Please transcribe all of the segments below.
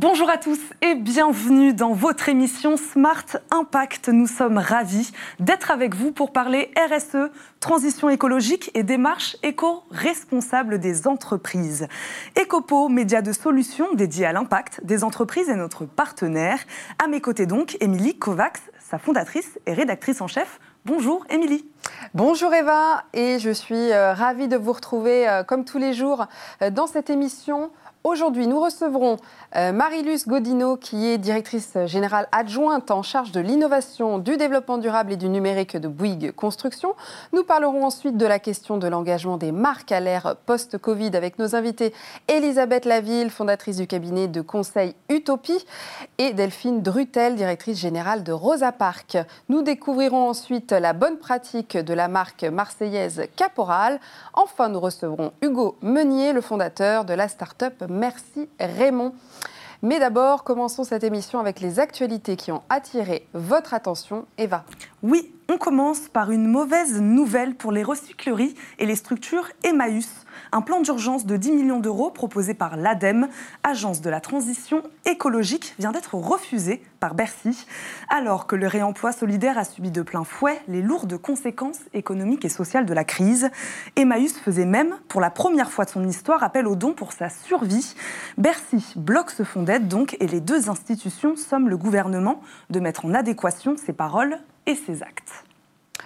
Bonjour à tous et bienvenue dans votre émission Smart Impact. Nous sommes ravis d'être avec vous pour parler RSE, transition écologique et démarche éco-responsable des entreprises. Ecopo, média de solutions dédié à l'impact des entreprises et notre partenaire. À mes côtés donc, Émilie Kovacs, sa fondatrice et rédactrice en chef. Bonjour Émilie. Bonjour Eva et je suis euh, ravie de vous retrouver euh, comme tous les jours euh, dans cette émission Aujourd'hui, nous recevrons euh, Marie-Luce Godino, qui est directrice générale adjointe en charge de l'innovation, du développement durable et du numérique de Bouygues Construction. Nous parlerons ensuite de la question de l'engagement des marques à l'ère post-Covid avec nos invités Elisabeth Laville, fondatrice du cabinet de conseil Utopie, et Delphine Drutel, directrice générale de Rosa Park. Nous découvrirons ensuite la bonne pratique de la marque marseillaise Caporal. Enfin, nous recevrons Hugo Meunier, le fondateur de la start-up Merci Raymond. Mais d'abord, commençons cette émission avec les actualités qui ont attiré votre attention. Eva. Oui, on commence par une mauvaise nouvelle pour les recycleries et les structures Emmaüs un plan d'urgence de 10 millions d'euros proposé par l'ADEME, Agence de la transition écologique, vient d'être refusé par Bercy, alors que le réemploi solidaire a subi de plein fouet les lourdes conséquences économiques et sociales de la crise. Emmaüs faisait même, pour la première fois de son histoire, appel aux dons pour sa survie. Bercy bloque ce fonds d'aide donc et les deux institutions somment le gouvernement de mettre en adéquation ses paroles et ses actes.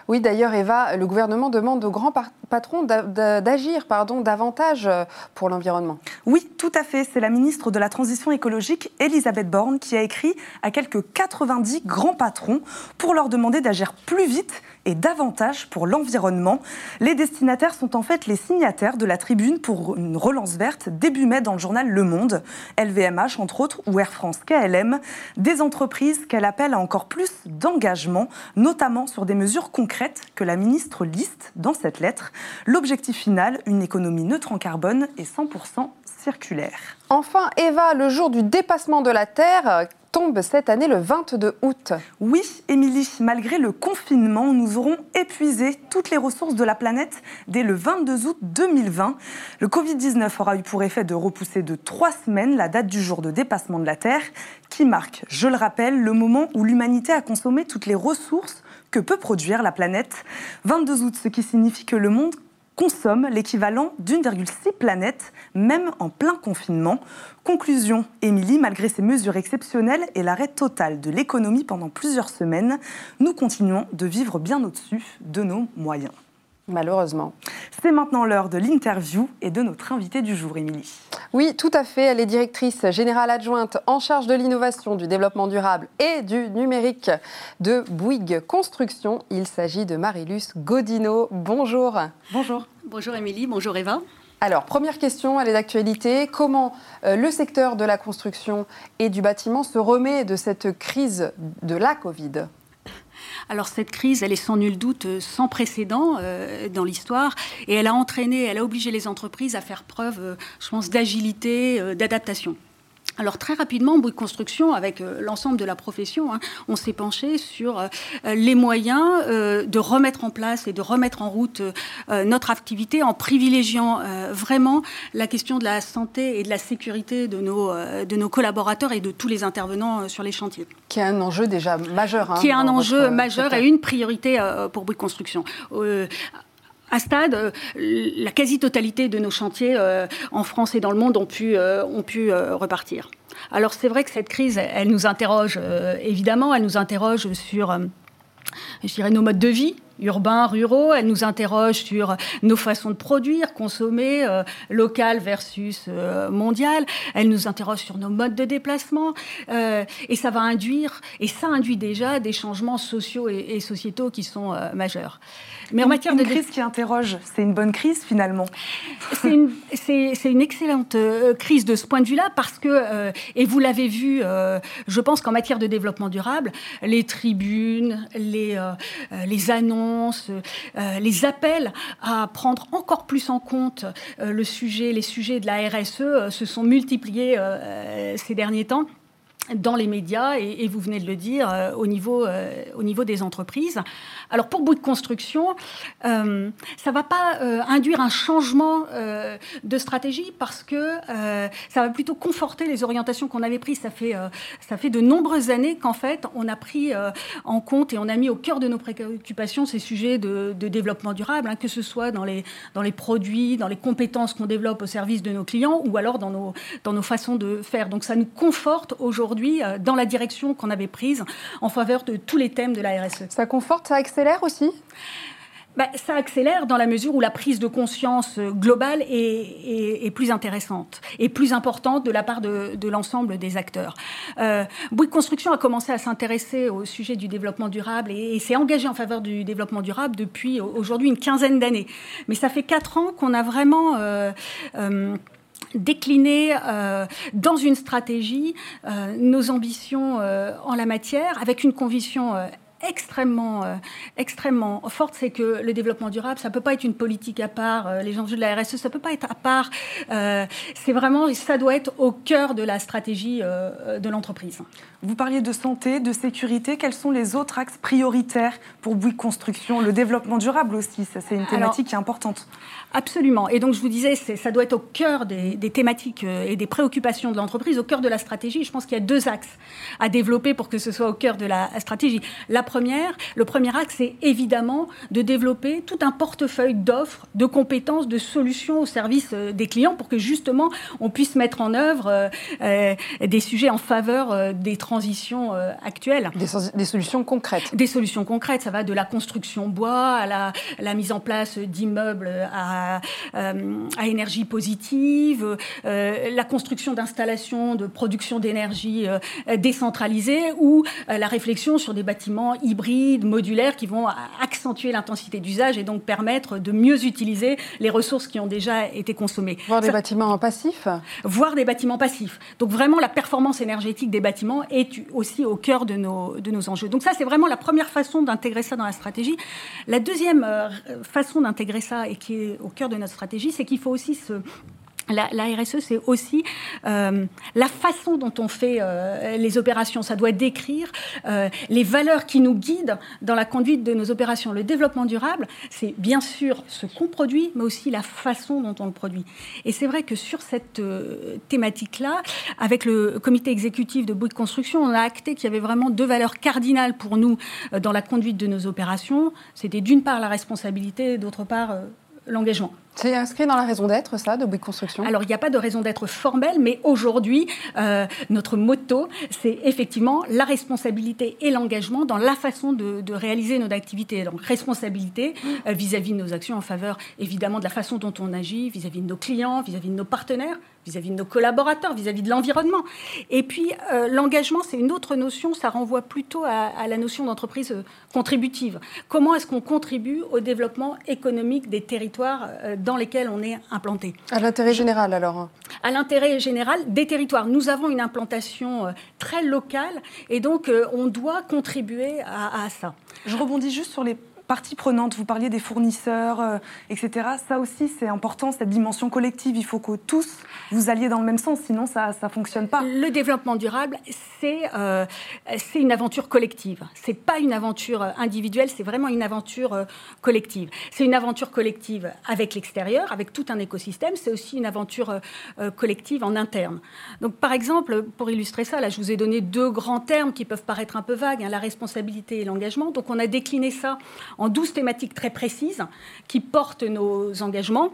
Oui, d'ailleurs, Eva, le gouvernement demande aux grands patrons d'agir pardon, davantage euh, pour l'environnement. Oui, tout à fait. C'est la ministre de la Transition écologique, Elisabeth Borne, qui a écrit à quelques 90 grands patrons pour leur demander d'agir plus vite et davantage pour l'environnement. Les destinataires sont en fait les signataires de la tribune pour une relance verte début mai dans le journal Le Monde. LVMH, entre autres, ou Air France KLM, des entreprises qu'elle appelle à encore plus d'engagement, notamment sur des mesures concrètes que la ministre liste dans cette lettre. L'objectif final, une économie neutre en carbone et 100% circulaire. Enfin, Eva, le jour du dépassement de la Terre, tombe cette année le 22 août. Oui, Émilie, malgré le confinement, nous aurons épuisé toutes les ressources de la planète dès le 22 août 2020. Le Covid-19 aura eu pour effet de repousser de trois semaines la date du jour de dépassement de la Terre, qui marque, je le rappelle, le moment où l'humanité a consommé toutes les ressources que peut produire la planète. 22 août, ce qui signifie que le monde consomme l'équivalent d'1,6 planète, même en plein confinement. Conclusion, Émilie, malgré ces mesures exceptionnelles et l'arrêt total de l'économie pendant plusieurs semaines, nous continuons de vivre bien au-dessus de nos moyens. Malheureusement. C'est maintenant l'heure de l'interview et de notre invitée du jour, Émilie. Oui, tout à fait. Elle est directrice générale adjointe en charge de l'innovation, du développement durable et du numérique de Bouygues Construction. Il s'agit de Marilus Godino. Bonjour. Bonjour. Bonjour Émilie, bonjour Eva. Alors, première question, elle est d'actualité. Comment euh, le secteur de la construction et du bâtiment se remet de cette crise de la Covid? Alors cette crise, elle est sans nul doute euh, sans précédent euh, dans l'histoire et elle a entraîné, elle a obligé les entreprises à faire preuve, euh, je pense, d'agilité, d'adaptation. Alors très rapidement, Bouygues Construction, avec euh, l'ensemble de la profession, hein, on s'est penché sur euh, les moyens euh, de remettre en place et de remettre en route notre activité en privilégiant vraiment la question de la santé et de la sécurité de nos, de nos collaborateurs et de tous les intervenants sur les chantiers. Qui est un enjeu déjà majeur. Hein, qui est un enjeu majeur et une priorité pour Bouygues Construction à stade, euh, la quasi-totalité de nos chantiers euh, en France et dans le monde ont pu, euh, ont pu repartir. Alors c'est vrai que cette crise, elle nous interroge évidemment, elle nous interroge sur je dirais, nos modes de vie, urbains, ruraux. Elle nous interroge sur nos façons de produire, consommer, euh, local versus euh, mondial. Elle nous interroge sur nos modes de déplacement. Euh, et ça va induire, et ça induit déjà des changements sociaux et, sociétaux qui sont majeurs. Mais en matière une de crise qui interroge, c'est une bonne crise finalement. C'est une, une, excellente crise de ce point de vue-là parce que, et vous l'avez vu, je pense qu'en matière de développement durable, les tribunes, les, les annonces euh, les appels à prendre encore plus en compte euh, le sujet, les sujets de la RSE euh, se sont multipliés ces derniers temps. Dans les médias et, vous venez de le dire euh, au, niveau, euh, au niveau des entreprises. Alors pour bout de construction, euh, ça va pas induire un changement de stratégie parce que ça va plutôt conforter les orientations qu'on avait prises. Ça fait, ça fait de nombreuses années qu'en fait on a pris en compte et on a mis au cœur de nos préoccupations ces sujets de, développement durable, hein, que ce soit dans les, dans les produits, dans les compétences qu'on développe au service de nos clients ou alors dans nos, dans nos façons de faire. Donc ça nous conforte aujourd'hui euh, dans la direction qu'on avait prise en faveur de tous les thèmes de la RSE. Ça conforte, ça accélère aussi? Bah, ça accélère dans la mesure où la prise de conscience euh, globale est, plus intéressante et plus importante de la part de, l'ensemble des acteurs. Euh, Bouygues Construction a commencé à s'intéresser au sujet du développement durable et, s'est engagé en faveur du développement durable depuis aujourd'hui une quinzaine d'années. Mais ça fait quatre ans qu'on a vraiment... Euh, décliner euh, dans une stratégie euh, nos ambitions euh, en la matière avec une conviction extrêmement, euh, extrêmement forte, c'est que le développement durable, ça ne peut pas être une politique à part, euh, les enjeux de la RSE, ça ne peut pas être à part. Euh, c'est vraiment, ça doit être au cœur de la stratégie de l'entreprise. Vous parliez de santé, de sécurité. Quels sont les autres axes prioritaires pour Bouygues Construction? Le développement durable aussi, ça c'est une thématique qui est importante. Absolument. Et donc je vous disais, ça doit être au cœur des, des thématiques et des préoccupations de l'entreprise, au cœur de la stratégie. Je pense qu'il y a deux axes à développer pour que ce soit au cœur de la stratégie. La première, le premier axe, c'est évidemment de développer tout un portefeuille d'offres, de compétences, de solutions au service euh, des clients pour que justement on puisse mettre en œuvre euh, euh, des sujets en faveur des transitions actuelles. Des, solutions concrètes. Des solutions concrètes. Ça va de la construction bois à la, la mise en place d'immeubles à, à, énergie positive, la construction d'installations de production d'énergie décentralisée ou la réflexion sur des bâtiments hybrides, modulaires, qui vont accentuer l'intensité d'usage et donc permettre de mieux utiliser les ressources qui ont déjà été consommées. Voir des bâtiments passifs Voir des bâtiments passifs. Donc vraiment, la performance énergétique des bâtiments est aussi au cœur de nos, de nos enjeux. Donc ça, c'est vraiment la première façon d'intégrer ça dans la stratégie. La deuxième euh, façon d'intégrer ça et qui est au cœur de notre stratégie, c'est qu'il faut aussi se la, RSE, c'est aussi euh, la façon dont on fait euh, les opérations. Ça doit décrire euh, les valeurs qui nous guident dans la conduite de nos opérations. Le développement durable, c'est bien sûr ce qu'on produit, mais aussi la façon dont on le produit. Et c'est vrai que sur cette thématique-là, avec le comité exécutif de Bouygues Construction, on a acté qu'il y avait vraiment deux valeurs cardinales pour nous dans la conduite de nos opérations. C'était d'une part la responsabilité, d'autre part l'engagement. C'est inscrit dans la raison d'être, ça, de Bouygues Construction? Alors, il n'y a pas de raison d'être formelle, mais aujourd'hui, euh, notre motto, c'est effectivement la responsabilité et l'engagement dans la façon de, réaliser nos activités. Donc, responsabilité euh, vis-à-vis de nos actions en faveur, évidemment, de la façon dont on agit, vis-à-vis de nos clients, vis-à-vis de nos partenaires, vis-à-vis de nos collaborateurs, vis-à-vis de l'environnement. Et puis, euh, l'engagement, c'est une autre notion, ça renvoie plutôt à, la notion d'entreprise contributive. Comment est-ce qu'on contribue au développement économique des territoires dans lesquels on est implanté. À l'intérêt général alors À l'intérêt général des territoires. Nous avons une implantation euh, très locale et donc euh, on doit contribuer à, à ça. Je rebondis juste sur les parties prenantes. Vous parliez des fournisseurs, euh, etc. Ça aussi, c'est important, cette dimension collective. Il faut que tous vous alliez dans le même sens, sinon ça ne fonctionne pas. Le développement durable, c'est euh, une aventure collective. C'est pas une aventure individuelle, c'est vraiment une aventure euh, collective. C'est une aventure collective avec l'extérieur, avec tout un écosystème. C'est aussi une aventure collective en interne. Donc, par exemple, pour illustrer ça, là, je vous ai donné deux grands termes qui peuvent paraître un peu vagues hein, la responsabilité et l'engagement. Donc, on a décliné ça en douze thématiques très précises qui portent nos engagements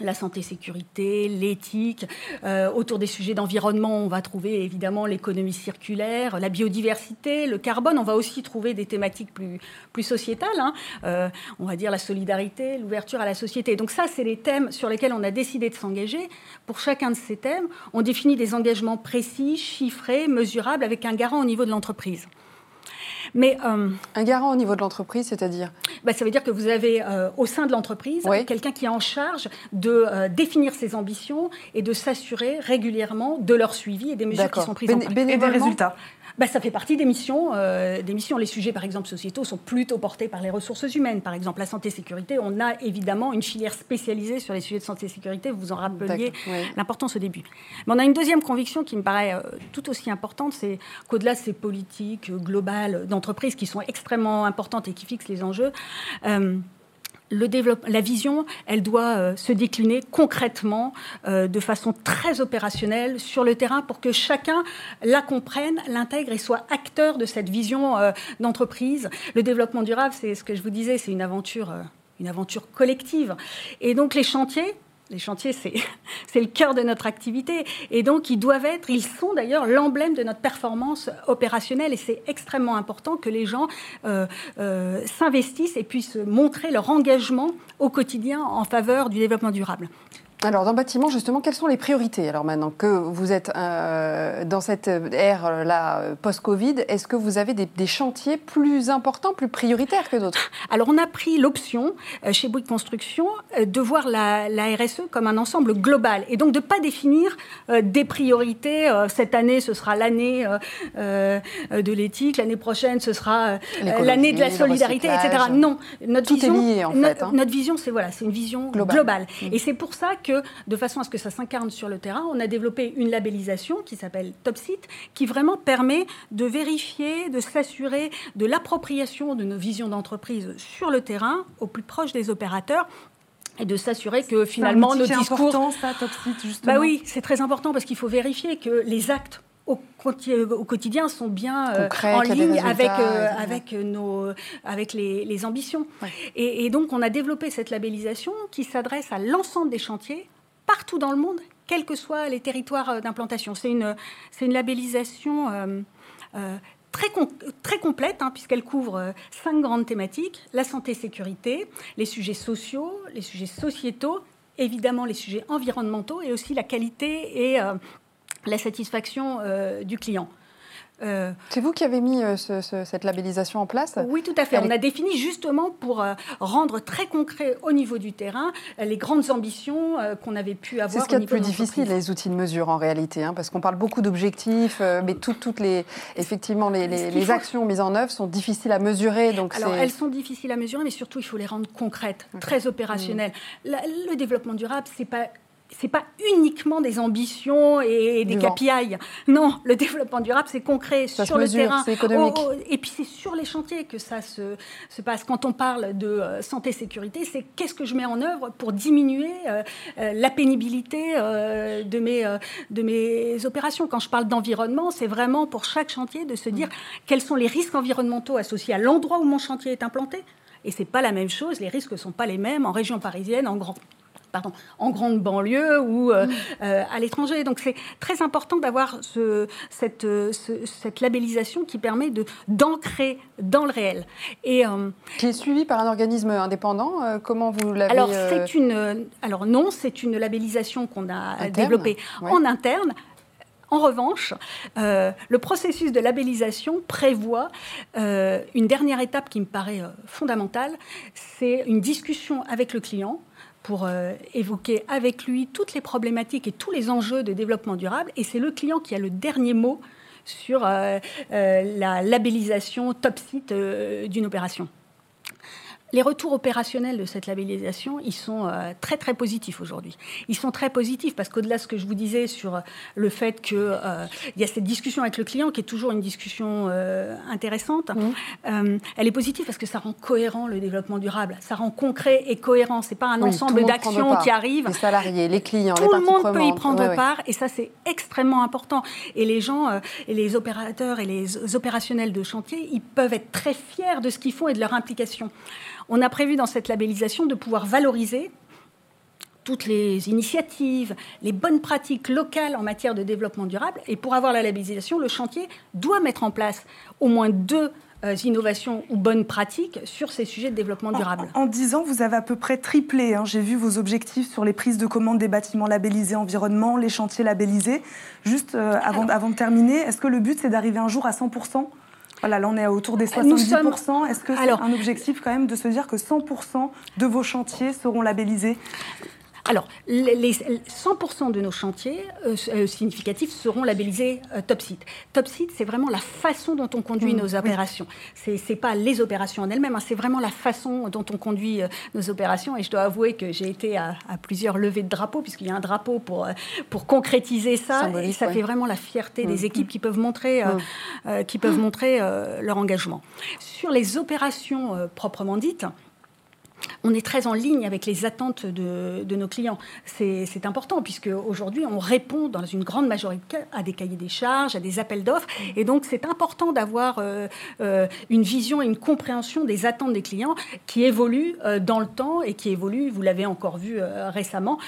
la santé-sécurité, l'éthique. Euh, autour des sujets d'environnement, on va trouver évidemment l'économie circulaire, la biodiversité, le carbone. On va aussi trouver des thématiques plus, plus sociétales. Hein. Euh, on va dire la solidarité, l'ouverture à la société. Donc ça, c'est les thèmes sur lesquels on a décidé de s'engager. Pour chacun de ces thèmes, on définit des engagements précis, chiffrés, mesurables, avec un garant au niveau de l'entreprise. Mais, euh, un garant au niveau de l'entreprise, c'est-à-dire bah, Ça veut dire que vous avez euh, au sein de l'entreprise quelqu'un qui est en charge de euh, définir ses ambitions et de s'assurer régulièrement de leur suivi et des mesures qui sont prises en Et des résultats bah, ça fait partie des missions, euh, des missions. Les sujets, par exemple, sociétaux, sont plutôt portés par les ressources humaines. Par exemple, la santé-sécurité, on a évidemment une filière spécialisée sur les sujets de santé-sécurité. Vous en rappeliez l'importance au début. Mais on a une deuxième conviction qui me paraît euh, tout aussi importante, c'est qu'au-delà de ces politiques globales d'entreprise qui sont extrêmement importantes et qui fixent les enjeux, euh, la vision, elle doit euh, se décliner concrètement, euh, de façon très opérationnelle sur le terrain pour que chacun la comprenne, l'intègre et soit acteur de cette vision euh, d'entreprise. Le développement durable, c'est ce que je vous disais, c'est une aventure, une aventure collective. Et donc les chantiers, les chantiers, c'est le cœur de notre activité. Et donc, ils doivent être, ils sont d'ailleurs l'emblème de notre performance opérationnelle. Et c'est extrêmement important que les gens euh, euh, s'investissent et puissent montrer leur engagement au quotidien en faveur du développement durable. Alors, dans le bâtiment, justement, quelles sont les priorités Alors, maintenant que vous êtes euh, dans cette ère-là euh, post-Covid, est-ce que vous avez des, chantiers plus importants, plus prioritaires que d'autres? Alors, on a pris l'option euh, chez Bouygues Construction de voir la, RSE comme un ensemble global et donc de ne pas définir des priorités. cette année, ce sera l'année de l'éthique, l'année prochaine, ce sera l'année de la solidarité, etc. Non, notre Tout vision, est lié, en fait, hein. notre, vision, c'est voilà, une vision globale. Mmh. Et c'est pour ça que de façon à ce que ça s'incarne sur le terrain, on a développé une labellisation qui s'appelle TopSite, qui vraiment permet de vérifier, de s'assurer de l'appropriation de nos visions d'entreprise sur le terrain, au plus proche des opérateurs, et de s'assurer que finalement nos discours. C'est important ça, TopSite justement. Bah oui, c'est très important parce qu'il faut vérifier que les actes au, quotidien sont bien euh, en ligne avec, euh, avec, nos, avec les, ambitions. Et, donc, on a développé cette labellisation qui s'adresse à l'ensemble des chantiers, partout dans le monde, quels que soient les territoires euh, d'implantation. C'est une, une labellisation très, très complète, hein, puisqu'elle couvre cinq grandes thématiques la santé-sécurité, les sujets sociaux, les sujets sociétaux, évidemment les sujets environnementaux et aussi la qualité et la satisfaction euh, du client. Euh, c'est vous qui avez mis euh, cette labellisation en place? Oui, tout à fait. On a défini justement pour rendre très concret au niveau du terrain les grandes ambitions qu'on avait pu avoir. C'est ce qui est le plus difficile, les outils de mesure en réalité, hein, parce qu'on parle beaucoup d'objectifs, mais toutes les, effectivement, les, actions mises en œuvre sont difficiles à mesurer. Donc Alors, elles sont difficiles à mesurer, mais surtout, il faut les rendre concrètes, très opérationnelles. Mmh. le développement durable, c'est pas c'est pas uniquement des ambitions et des KPI. Non, le développement durable, c'est concret sur le terrain. économique. Oh, oh, et puis c'est sur les chantiers que ça se, se passe. Quand on parle de euh, santé-sécurité, c'est qu'est-ce que je mets en œuvre pour diminuer euh, euh, la pénibilité de, mes, de mes opérations. Quand je parle d'environnement, c'est vraiment pour chaque chantier de se dire quels sont les risques environnementaux associés à l'endroit où mon chantier est implanté. Et c'est pas la même chose, les risques ne sont pas les mêmes en région parisienne, en grand, pardon, en grande banlieue ou euh, euh, à l'étranger. Donc c'est très important d'avoir ce, cette, cette, labellisation qui permet de, d'ancrer dans le réel. Et, euh, qui est suivi par un organisme indépendant Comment vous l'avez Alors, c'est une, alors non, c'est une labellisation qu'on a développée en interne. En revanche, le processus de labellisation prévoit une dernière étape qui me paraît fondamentale, c'est une discussion avec le client pour euh, évoquer avec lui toutes les problématiques et tous les enjeux de développement durable. Et c'est le client qui a le dernier mot sur euh, euh, la labellisation top site d'une opération. Les retours opérationnels de cette labellisation, ils sont euh, très très positifs aujourd'hui. Ils sont très positifs parce qu'au-delà de ce que je vous disais sur euh, le fait qu'il euh, y a cette discussion avec le client qui est toujours une discussion intéressante, mmh. elle est positive parce que ça rend cohérent le développement durable, ça rend concret et cohérent. C'est pas un ensemble d'actions qui arrivent. Les salariés, les clients, tout le monde peut y prendre part et ça c'est extrêmement important. Et les gens, et les opérateurs et les opérationnels de chantier, ils peuvent être très fiers de ce qu'ils font et de leur implication. On a prévu dans cette labellisation de pouvoir valoriser toutes les initiatives, les bonnes pratiques locales en matière de développement durable. Et pour avoir la labellisation, le chantier doit mettre en place au moins deux euh, innovations ou bonnes pratiques sur ces sujets de développement durable. En, dix ans, vous avez à peu près triplé. Hein. J'ai vu vos objectifs sur les prises de commande des bâtiments labellisés environnement, les chantiers labellisés. Juste euh, avant, avant de terminer, est-ce que le but, c'est d'arriver un jour à 100 voilà, là on est autour des 70%. Est-ce que c'est un objectif quand même de se dire que 100% de vos chantiers seront labellisés? Alors, les, 100% de nos chantiers euh, euh, significatifs seront labellisés euh, Top Site. Top Site, c'est vraiment la façon dont on conduit mmh, nos opérations. Ce n'est pas les opérations en elles-mêmes, hein, c'est vraiment la façon dont on conduit nos opérations. Et je dois avouer que j'ai été à, plusieurs levées de drapeaux, puisqu'il y a un drapeau pour, pour concrétiser ça. et ça fait vraiment la fierté des mmh, équipes mmh. qui peuvent montrer, qui peuvent montrer leur engagement. Sur les opérations proprement dites, on est très en ligne avec les attentes de, nos clients. C'est important puisque aujourd'hui on répond dans une grande majorité à des cahiers des charges, à des appels d'offres, et donc c'est important d'avoir euh, euh, une vision et une compréhension des attentes des clients qui évoluent euh, dans le temps et qui évoluent, vous l'avez encore vu récemment,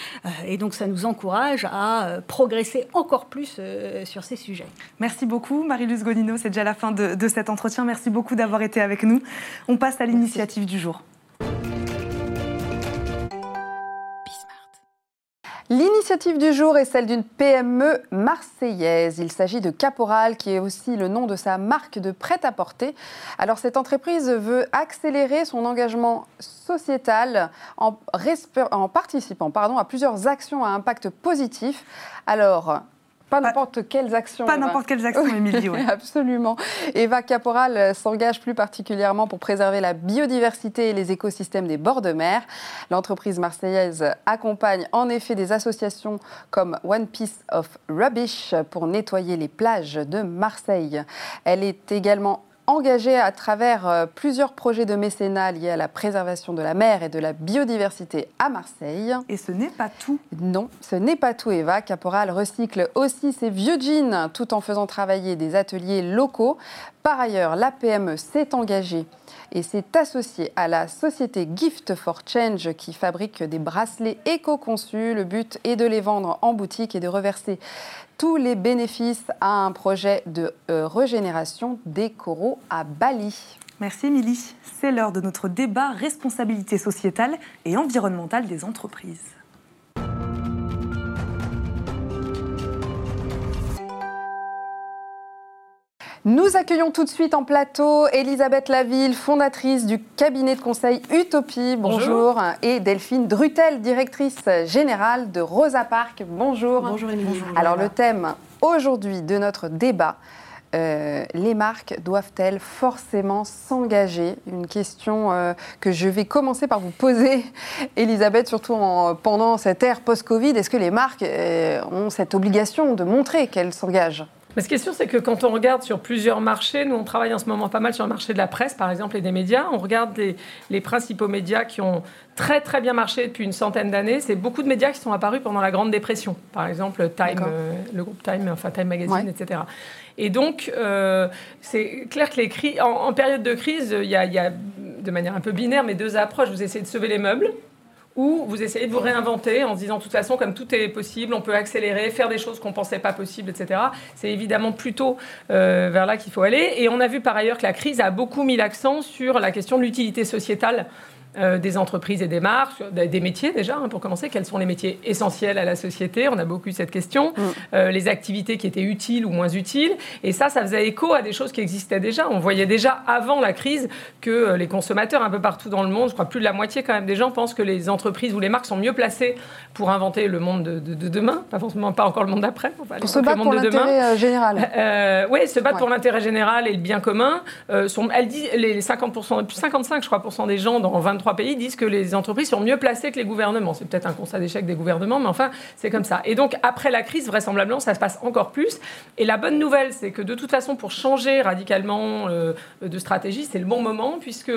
et donc ça nous encourage à progresser encore plus sur ces sujets. Merci beaucoup Marie-Luce Godino, c'est déjà la fin de, de cet entretien. Merci beaucoup d'avoir été avec nous. On passe à l'initiative du jour. L'initiative du jour est celle d'une PME marseillaise. Il s'agit de Caporal, qui est aussi le nom de sa marque de prêt-à-porter. Alors, cette entreprise veut accélérer son engagement sociétal en, participant à plusieurs actions à impact positif. Alors, pas n'importe quelles actions. Pas n'importe quelles actions, Émilie. Absolument. Eva Caporal euh, s'engage plus particulièrement pour préserver la biodiversité et les écosystèmes des bords de mer. L'entreprise marseillaise accompagne en effet des associations comme One Piece of Rubbish pour nettoyer les plages de Marseille. Elle est également engagé à travers euh, plusieurs projets de mécénat liés à la préservation de la mer et de la biodiversité à Marseille. Et ce n'est pas tout. Non, ce n'est pas tout, Eva. Caporal recycle aussi ses vieux jeans tout en faisant travailler des ateliers locaux. Par ailleurs, l'APME s'est engagée et s'est associée à la société Gift for Change qui fabrique des bracelets éco-conçus. Le but est de les vendre en boutique et de reverser tous les bénéfices à un projet de euh, régénération des coraux à Bali. Merci Émilie. C'est l'heure de notre débat responsabilité sociétale et environnementale des entreprises. Nous accueillons tout de suite en plateau Elisabeth Laville, fondatrice du cabinet de conseil Utopie. Bonjour. Et Delphine Drutel, directrice générale de Rosa Park. Bonjour. Bonjour Émilie. Alors le thème aujourd'hui de notre débat, euh, les marques doivent-elles forcément s'engager? Une question euh, que je vais commencer par vous poser, Elisabeth, surtout pendant cette ère post-Covid. Est-ce que les marques euh, ont cette obligation de montrer qu'elles s'engagent? Mais ce qui est sûr, c'est que quand on regarde sur plusieurs marchés, nous on travaille en ce moment pas mal sur le marché de la presse, par exemple, et des médias. On regarde les, principaux médias qui ont très très bien marché depuis une centaine d'années. C'est beaucoup de médias qui sont apparus pendant la Grande Dépression, par exemple Time, euh, le groupe Time, enfin Time Magazine, etc. Et donc, euh, c'est clair que les crises, en, période de crise, il y, a, il y, a, de manière un peu binaire, mais deux approches. Vous essayez de sauver les meubles, ou vous essayez de vous réinventer en se disant de toute façon, comme tout est possible, on peut accélérer, faire des choses qu'on ne pensait pas possibles, etc. C'est évidemment plutôt euh, vers là qu'il faut aller. Et on a vu par ailleurs que la crise a beaucoup mis l'accent sur la question de l'utilité sociétale euh, des entreprises et des marques, des métiers déjà, hein, pour commencer. Quels sont les métiers essentiels à la société? On a beaucoup eu cette question. Mm. Euh, les activités qui étaient utiles ou moins utiles. Et ça, ça faisait écho à des choses qui existaient déjà. On voyait déjà avant la crise que euh, les consommateurs, un peu partout dans le monde, je crois plus de la moitié quand même des gens pensent que les entreprises ou les marques sont mieux placées pour inventer le monde de, demain, pas forcément pas encore le monde d'après. pour se battre pour l'intérêt général. oui, se battre pour l'intérêt général et le bien commun. sont, elle dit les 50%, 55 je crois, des gens dans 23 pays disent que les entreprises sont mieux placées que les gouvernements. C'est peut-être un constat d'échec des gouvernements, mais enfin, c'est comme ça. Et donc, après la crise, vraisemblablement, ça se passe encore plus. Et la bonne nouvelle, c'est que de toute façon, pour changer radicalement euh, de stratégie, c'est le bon moment, puisque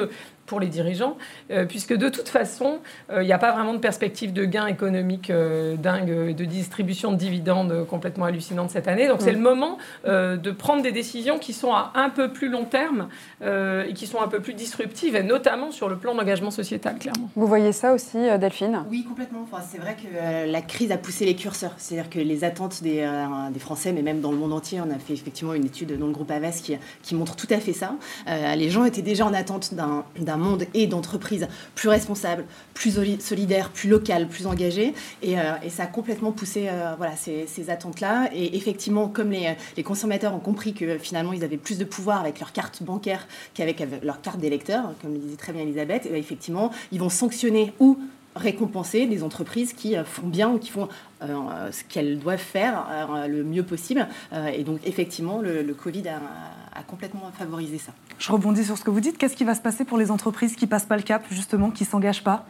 pour les dirigeants, euh, puisque de toute façon, euh, il n'y a pas vraiment de perspective de gains économiques euh, dingue, de distribution de dividendes complètement hallucinante cette année. Donc c'est le moment de prendre des décisions qui sont à un peu plus long terme et qui sont un peu plus disruptives, et notamment sur le plan d'engagement sociétal, clairement. Vous voyez ça aussi, Delphine? Oui, complètement. Enfin, c'est vrai que la crise a poussé les curseurs. C'est-à-dire que les attentes des, des, Français, mais même dans le monde entier, on a fait effectivement une étude dans le groupe Avas qui, qui montre tout à fait ça. les gens étaient déjà en attente d'un monde et d'entreprises plus responsables, plus solidaires, plus locales, plus engagées. Et, euh, ça a complètement poussé euh, voilà, ces, attentes-là. Et effectivement, comme les, consommateurs ont compris que finalement ils avaient plus de pouvoir avec leur carte bancaire qu'avec leur carte d'électeur, comme le disait très bien Elisabeth, et ben, effectivement, ils vont sanctionner ou récompenser des entreprises qui font bien ou qui font ce qu'elles doivent faire le mieux possible. et donc, effectivement, le, Covid a, complètement favorisé ça. Je rebondis sur ce que vous dites. Qu'est-ce qui va se passer pour les entreprises qui passent pas le cap, justement, qui s'engagent pas?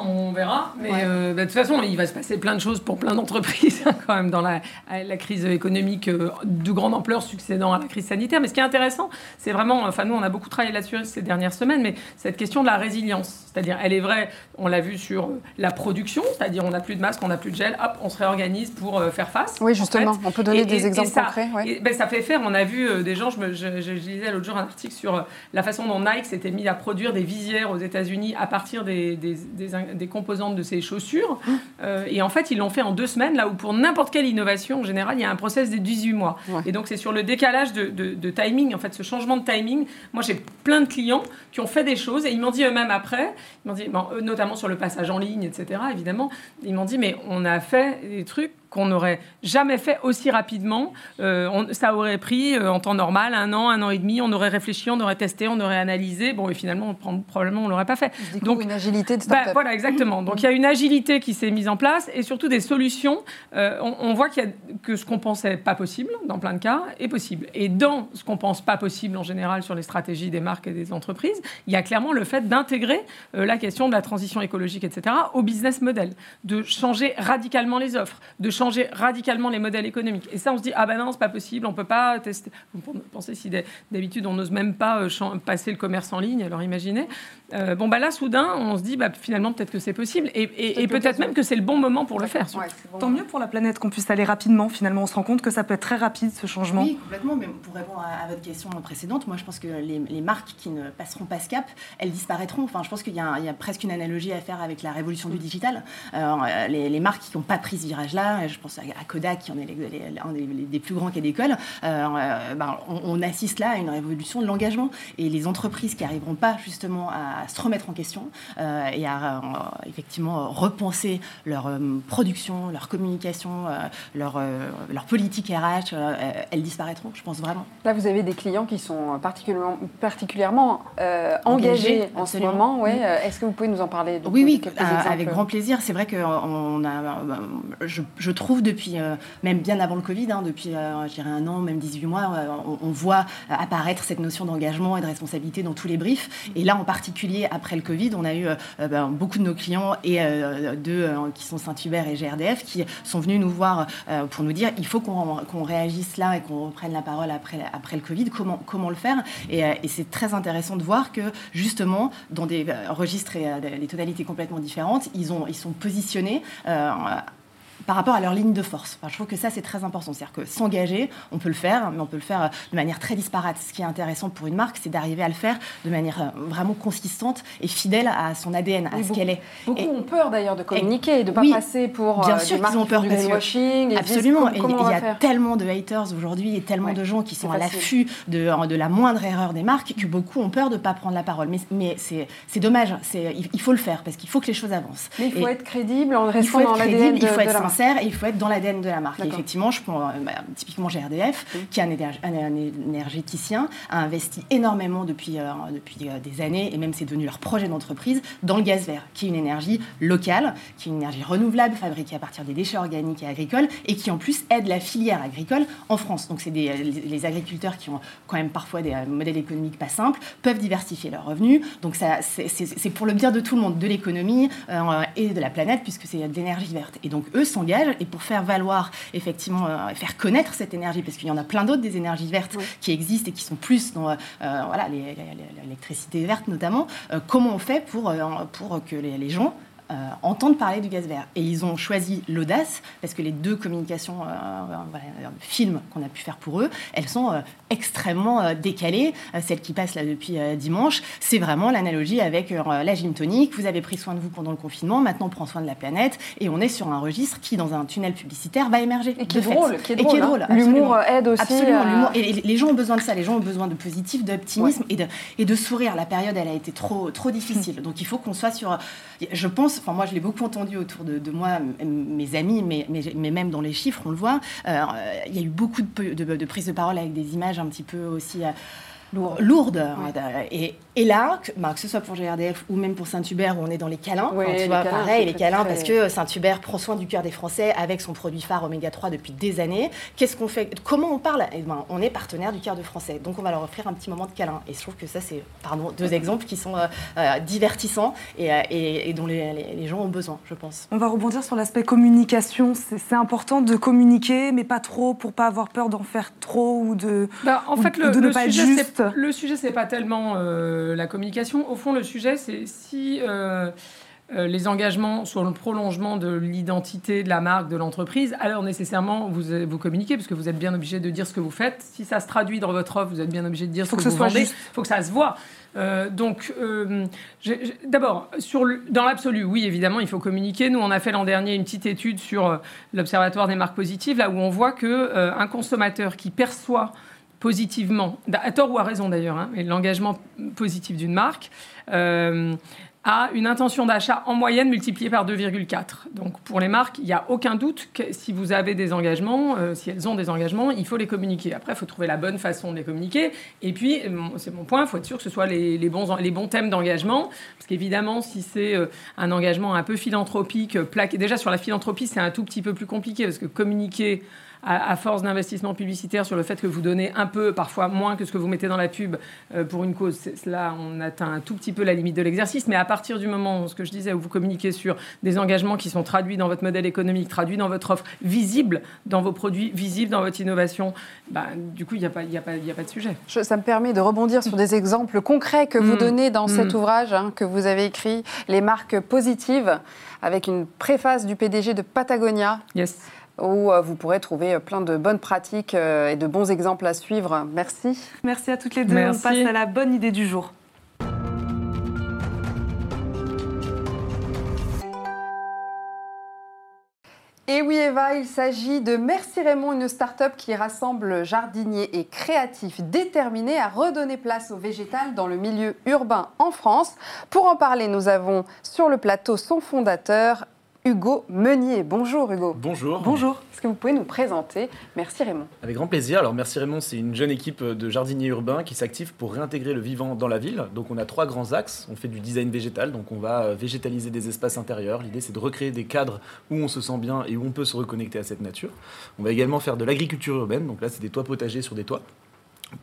On verra. Mais euh, bah, de toute façon, il va se passer plein de choses pour plein d'entreprises hein, quand même dans la, la crise économique euh, de grande ampleur succédant à la crise sanitaire. Mais ce qui est intéressant, c'est vraiment, enfin nous, on a beaucoup travaillé là-dessus ces dernières semaines, mais cette question de la résilience. C'est-à-dire, elle est vraie, on l'a vu sur la production, c'est-à-dire on n'a plus de masque, on n'a plus de gel, hop, on se réorganise pour euh, faire face. Oui, justement, on peut donner des exemples concrets. ben, ça fait faire, on a vu des gens, je, me, je, lisais l'autre jour un article sur la façon dont Nike s'était mis à produire des visières aux États-Unis à partir des, des, des des composantes de ces chaussures. Euh, et en fait, ils l'ont fait en deux semaines, là où pour n'importe quelle innovation, en général, il y a un process de 18 mois. Et donc, c'est sur le décalage de, timing, en fait, ce changement de timing. Moi, j'ai plein de clients qui ont fait des choses et ils m'ont dit eux-mêmes après, ils m'ont dit, notamment sur le passage en ligne, etc., évidemment, ils m'ont dit, mais on a fait des trucs qu'on n'aurait jamais fait aussi rapidement. Euh, ça aurait pris euh, en temps normal un an, un an et demi. On aurait réfléchi, on aurait testé, on aurait analysé. Bon, et finalement, on, probablement, on l'aurait pas fait. Donc une agilité de bah, voilà, exactement. Donc il y a une agilité qui s'est mise en place et surtout des solutions. Euh, on, voit qu'il y a que ce qu'on pensait pas possible dans plein de cas est possible. Et dans ce qu'on pense pas possible en général sur les stratégies des marques et des entreprises, il y a clairement le fait d'intégrer la question de la transition écologique, etc., au business model, de changer radicalement les offres, de changer changer radicalement les modèles économiques. Et ça, on se dit, ah ben non, c'est pas possible, on peut pas tester. Vous pensez si d'habitude, on n'ose même pas euh, passer le commerce en ligne, alors imaginez. Euh, bon, bah là, soudain, on se dit, bah, finalement, peut-être que c'est possible. Et, peut-être même que c'est le bon moment pour le faire. Tant mieux pour la planète qu'on puisse aller rapidement. Finalement, on se rend compte que ça peut être très rapide, ce changement. Oui, complètement. Mais pour répondre à, votre question précédente, moi, je pense que les, marques qui ne passeront pas ce cap, elles disparaîtront. Enfin, je pense qu'il y, a presque une analogie à faire avec la révolution du digital. Euh, les, les, marques qui n'ont pas pris ce virage-là, je pense à Kodak, qui en est un des, plus grands quais d'école, euh, ben, on, assiste là à une révolution de l'engagement. Et les entreprises qui n'arriveront pas justement à se remettre en question euh, et à euh, effectivement repenser leur production, leur communication, leur, leur politique RH, elles disparaîtront, je pense vraiment. Là, vous avez des clients qui sont particulièrement, particulièrement engagés, en ce moment. Ouais. Est-ce que vous pouvez nous en parler Oui, oui, avec grand plaisir. C'est vrai que on a, je, je trouve depuis, euh, même bien avant le Covid, hein, depuis euh, un an, même 18 mois, euh, on, voit apparaître cette notion d'engagement et de responsabilité dans tous les briefs. Et là, en particulier, après le Covid, on a eu ben, beaucoup de nos clients et deux qui sont Saint-Hubert et GRDF qui sont venus nous voir pour nous dire il faut qu'on réagisse là et qu'on reprenne la parole après, après le Covid. Comment, comment le faire? Et, et c'est très intéressant de voir que justement, dans des registres et des tonalités complètement différentes, ils, ont, ils sont positionnés par rapport à leur ligne de force. je trouve que ça, c'est très important. C'est-à-dire que s'engager, on peut le faire, mais on peut le faire euh, de manière très disparate. Ce qui est intéressant pour une marque, c'est d'arriver à le faire de manière euh, vraiment consistante et fidèle à son ADN, à ce qu'elle est. Beaucoup ont peur d'ailleurs de communiquer et de ne pas passer pour bien euh, sûr qu'ils ont peur du greenwashing. Absolument. il y a tellement de haters aujourd'hui et tellement de gens qui sont à l'affût de, de, la moindre erreur des marques que beaucoup ont peur de ne pas prendre la parole. Mais, mais c'est dommage. Il, il faut le faire parce qu'il faut que les choses avancent. Mais il faut être crédible en restant dans l'ADN de, de la et il faut être dans l'ADN de la marque. effectivement, je prends euh, bah, typiquement GRDF, qui est un, énergéticien, a investi énormément depuis, euh, depuis euh, des années, et même c'est devenu leur projet d'entreprise, dans le gaz vert, qui est une énergie locale, qui est une énergie renouvelable, fabriquée à partir des déchets organiques et agricoles, et qui en plus aide la filière agricole en France. Donc c'est les, les, agriculteurs qui ont quand même parfois des modèles économiques pas simples, peuvent diversifier leurs revenus. Donc ça, c'est pour le bien de tout le monde, de l'économie et de la planète, puisque c'est de l'énergie verte. Et donc eux s'engagent et pour faire valoir, effectivement, euh, faire connaître cette énergie, parce qu'il y en a plein d'autres des énergies vertes qui existent et qui sont plus dans euh, voilà, l'électricité verte notamment, euh, comment on fait pour, pour que les, les gens euh, entendre parler du gaz vert. Et ils ont choisi l'audace, parce que les deux communications, euh, euh, films qu'on a pu faire pour eux, elles sont extrêmement décalées. celle qui passe là depuis dimanche, c'est vraiment l'analogie avec la gym tonique. Vous avez pris soin de vous pendant le confinement, maintenant on prend soin de la planète, et on est sur un registre qui, dans un tunnel publicitaire, va émerger. Et qui est drôle. Qui est drôle. Hein. L'humour aide aussi. Absolument. Et les gens ont besoin de ça. Les gens ont besoin de positif, d'optimisme et, de, et de sourire. La période, elle a été trop, trop difficile. Donc il faut qu'on soit sur. Je pense enfin moi je l'ai beaucoup entendu autour de, moi, mes amis, mais, même dans les chiffres, on le voit, euh, il y a eu beaucoup de, de, prises de parole avec des images un petit peu aussi... Euh, lourde. Et, et, là, que, bah, que, ce soit pour GRDF ou même pour Saint-Hubert, où on est dans les câlins, tu vois, câlins, pareil, les câlins, parce que Saint-Hubert prend soin du cœur des Français avec son produit phare Oméga 3 depuis des années. Qu'est-ce qu'on fait? Comment on parle? Eh ben, On est partenaire du cœur de Français, donc on va leur offrir un petit moment de câlin. Et je trouve que ça, c'est pardon, deux exemples qui sont euh, euh, divertissants et, euh, et, et dont les, les, les, gens ont besoin, je pense. On va rebondir sur l'aspect communication. C'est important de communiquer, mais pas trop, pour pas avoir peur d'en faire trop ou de, bah, en ou, fait, le, de ne pas sujet, être juste. Le sujet, c'est pas tellement euh, la communication. Au fond, le sujet, c'est si euh, euh, les engagements sont le prolongement de l'identité de la marque, de l'entreprise, alors nécessairement vous, vous communiquez parce que vous êtes bien obligé de dire ce que vous faites. Si ça se traduit dans votre offre, vous êtes bien obligé de dire Faut ce que vous vendez. Il faut que ça se voit. Euh, donc, euh, d'abord, dans l'absolu, oui, évidemment, il faut communiquer. Nous, on a fait l'an dernier une petite étude sur euh, l'Observatoire des marques positives, là où on voit que un consommateur qui perçoit positivement, à tort ou à raison d'ailleurs, hein, mais l'engagement positif d'une marque, euh, a une intention d'achat en moyenne multipliée par 2,4. Donc pour les marques, il n'y a aucun doute que si vous avez des engagements, euh, si elles ont des engagements, il faut les communiquer. Après, il faut trouver la bonne façon de les communiquer. Et puis, c'est mon point, il faut être sûr que ce soit les, bons, les bons thèmes d'engagement. Parce qu'évidemment, si c'est euh, un engagement un peu philanthropique, euh, déjà sur la philanthropie, c'est un tout petit peu plus compliqué parce que communiquer à, à force d'investissement publicitaire sur le fait que vous donnez un peu, parfois moins que ce que vous mettez dans la pub euh, pour une cause, là, on atteint un tout petit peu la limite de l'exercice. Mais à partir du moment, ce que je disais, où vous communiquez sur des engagements qui sont traduits dans votre modèle économique, traduits dans votre offre, visibles dans vos produits, visibles dans votre innovation, bah, du coup, il n'y a, a, pas- a de sujet. Je- ça me permet de rebondir sur des exemples concrets que vous Mm. donnez dans cet Mm. ouvrage hein, que vous avez écrit, Les marques positives, avec une préface du PDG de Patagonia, Yes. Où euh, vous pourrez trouver euh, plein de bonnes pratiques euh, et de bons exemples à suivre. Merci. Merci à toutes les deux. Merci. On passe à la bonne idée du jour. Et oui Eva, il s'agit de Merci Raymond, une start-up qui rassemble jardiniers et créatifs déterminés à redonner place au végétal dans le milieu urbain en France. Pour en parler, nous avons sur le plateau son fondateur, Hugo Meunier. Bonjour Hugo. Bonjour. Bonjour. Est-ce que vous pouvez nous présenter Merci Raymond. Avec grand plaisir. Alors Merci Raymond, c'est une jeune équipe de jardiniers urbains qui s'active pour réintégrer le vivant dans la ville. Donc on a trois grands axes. On fait du design végétal, donc on va euh, végétaliser des espaces intérieurs. L'idée c'est de recréer des cadres où on se sent bien et où on peut se reconnecter à cette nature. On va également faire de l'agriculture urbaine, donc là c'est des toits potagers sur des toits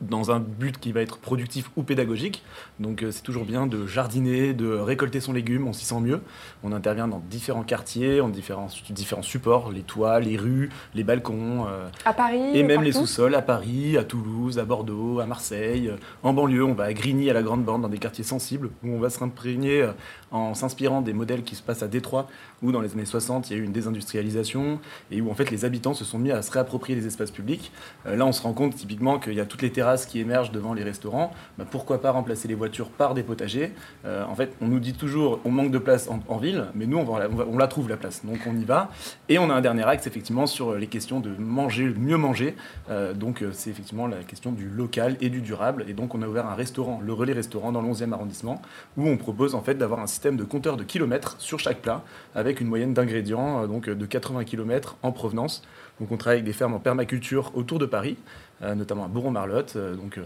dans un but qui va être productif ou pédagogique. Donc euh, c'est toujours bien de jardiner, de récolter son légume, on s'y sent mieux. On intervient dans différents quartiers, en différents, différents supports, les toits, les rues, les balcons, euh, À Paris et même les sous-sols à Paris, à Toulouse, à Bordeaux, à Marseille, euh, en banlieue. On va à Grigny, à la Grande Bande, dans des quartiers sensibles, où on va se imprégner euh, en s'inspirant des modèles qui se passent à Détroit, où dans les années 60, il y a eu une désindustrialisation, et où en fait les habitants se sont mis à se réapproprier les espaces publics. Euh, là, on se rend compte typiquement qu'il y a toutes les terrasses qui émergent devant les restaurants. Bah, pourquoi pas remplacer les voitures par des potagers? Euh, En fait, on nous dit toujours on manque de place en, ville, mais nous, on, va on on la trouve la place. Donc on y va. Et on a un dernier axe, effectivement, sur les questions de manger, mieux manger. Euh, donc c'est effectivement la question du local et du durable. Et donc on a ouvert un restaurant, le Relais Restaurant, dans le 11e arrondissement, où on propose en fait d'avoir un de compteur de kilomètres sur chaque plat, avec une moyenne d'ingrédients euh, donc euh, de 80 km en provenance. Donc on travaille avec des fermes en permaculture autour de Paris, euh, notamment à Bourron-Marlotte. Donc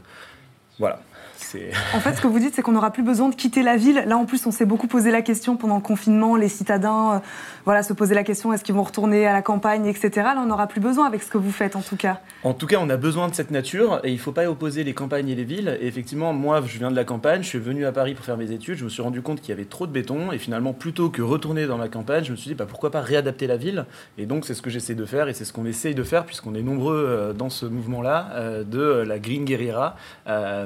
voilà, En fait, ce que vous dites, c'est qu'on n'aura plus besoin de quitter la ville. Là, en plus, on s'est beaucoup posé la question pendant le confinement. Les citadins, euh, voilà, se posaient la question est-ce qu'ils vont retourner à la campagne, etc. Là, on n'aura plus besoin avec ce que vous faites, en tout cas. En tout cas, on a besoin de cette nature et il ne faut pas opposer les campagnes et les villes. Et effectivement, moi, je viens de la campagne, je suis venu à Paris pour faire mes études, je me suis rendu compte qu'il y avait trop de béton et finalement, plutôt que retourner dans ma campagne, je me suis dit bah, pourquoi pas réadapter la ville? Et donc, c'est ce que j'essaie de faire et c'est ce qu'on essaye de faire puisqu'on est nombreux euh, dans ce mouvement-là euh, de la Green Guerrilla,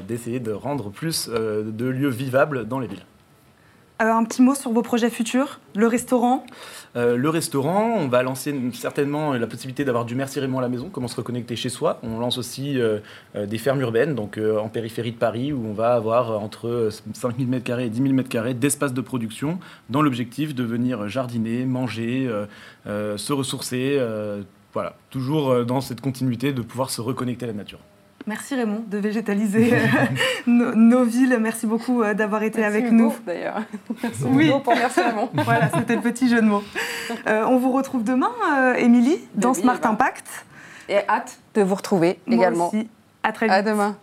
d'essayer de rendre plus euh, de lieux vivables dans les villes. Euh, un petit mot sur vos projets futurs. Le restaurant. Euh, le restaurant, on va lancer certainement la possibilité d'avoir du Merci Raymond à la maison, comment se reconnecter chez soi. On lance aussi euh, des fermes urbaines, donc euh, en périphérie de Paris, où on va avoir entre 5000 m2 et 10 000 m2 d'espace de production, dans l'objectif de venir jardiner, manger, se ressourcer. voilà, toujours dans cette continuité de pouvoir se reconnecter à la nature. Merci Raymond de végétaliser nos, nos villes. Merci beaucoup euh, d'avoir été Merci avec Hugo, nous. d'ailleurs. Merci Oui. Hugo pour Merci Raymond. Voilà, c'était le petit jeu de mots. Euh, on vous retrouve demain, euh, Émilie, dans Oui, Smart. Impact. Et hâte de vous retrouver Moi également. aussi. À très vite. À demain.